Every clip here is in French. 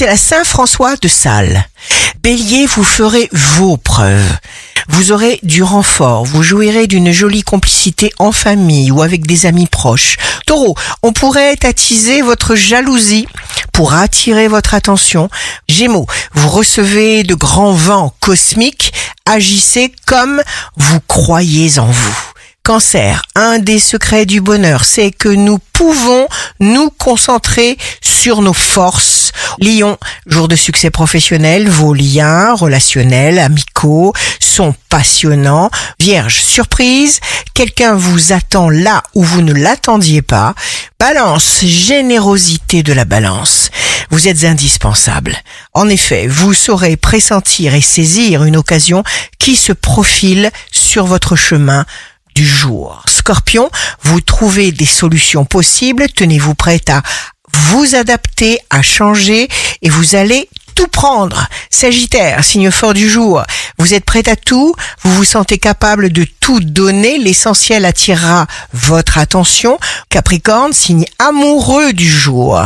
c'est la Saint-François de Sales. Bélier, vous ferez vos preuves. Vous aurez du renfort, vous jouirez d'une jolie complicité en famille ou avec des amis proches. Taureau, on pourrait attiser votre jalousie pour attirer votre attention. Gémeaux, vous recevez de grands vents cosmiques, agissez comme vous croyez en vous. Cancer, un des secrets du bonheur, c'est que nous pouvons nous concentrer sur nos forces. Lion, jour de succès professionnel, vos liens relationnels, amicaux sont passionnants. Vierge, surprise, quelqu'un vous attend là où vous ne l'attendiez pas. Balance, générosité de la balance. Vous êtes indispensable. En effet, vous saurez pressentir et saisir une occasion qui se profile sur votre chemin du jour. Scorpion, vous trouvez des solutions possibles, tenez-vous prête à vous adapter, à changer et vous allez tout prendre. Sagittaire, signe fort du jour. Vous êtes prêt à tout, vous vous sentez capable de tout donner, l'essentiel attirera votre attention. Capricorne, signe amoureux du jour.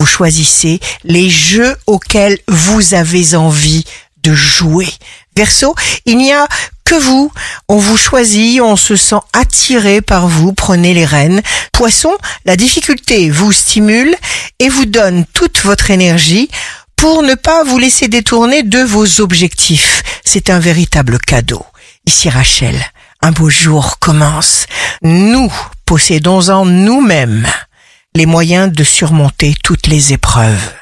Vous choisissez les jeux auxquels vous avez envie de jouer. Verseau, il n'y a que vous. On vous choisit, on se sent attiré par vous, prenez les rênes. Poisson, la difficulté vous stimule et vous donne toute votre énergie pour ne pas vous laisser détourner de vos objectifs. C'est un véritable cadeau. Ici Rachel, un beau jour commence. Nous possédons en nous-mêmes les moyens de surmonter toutes les épreuves.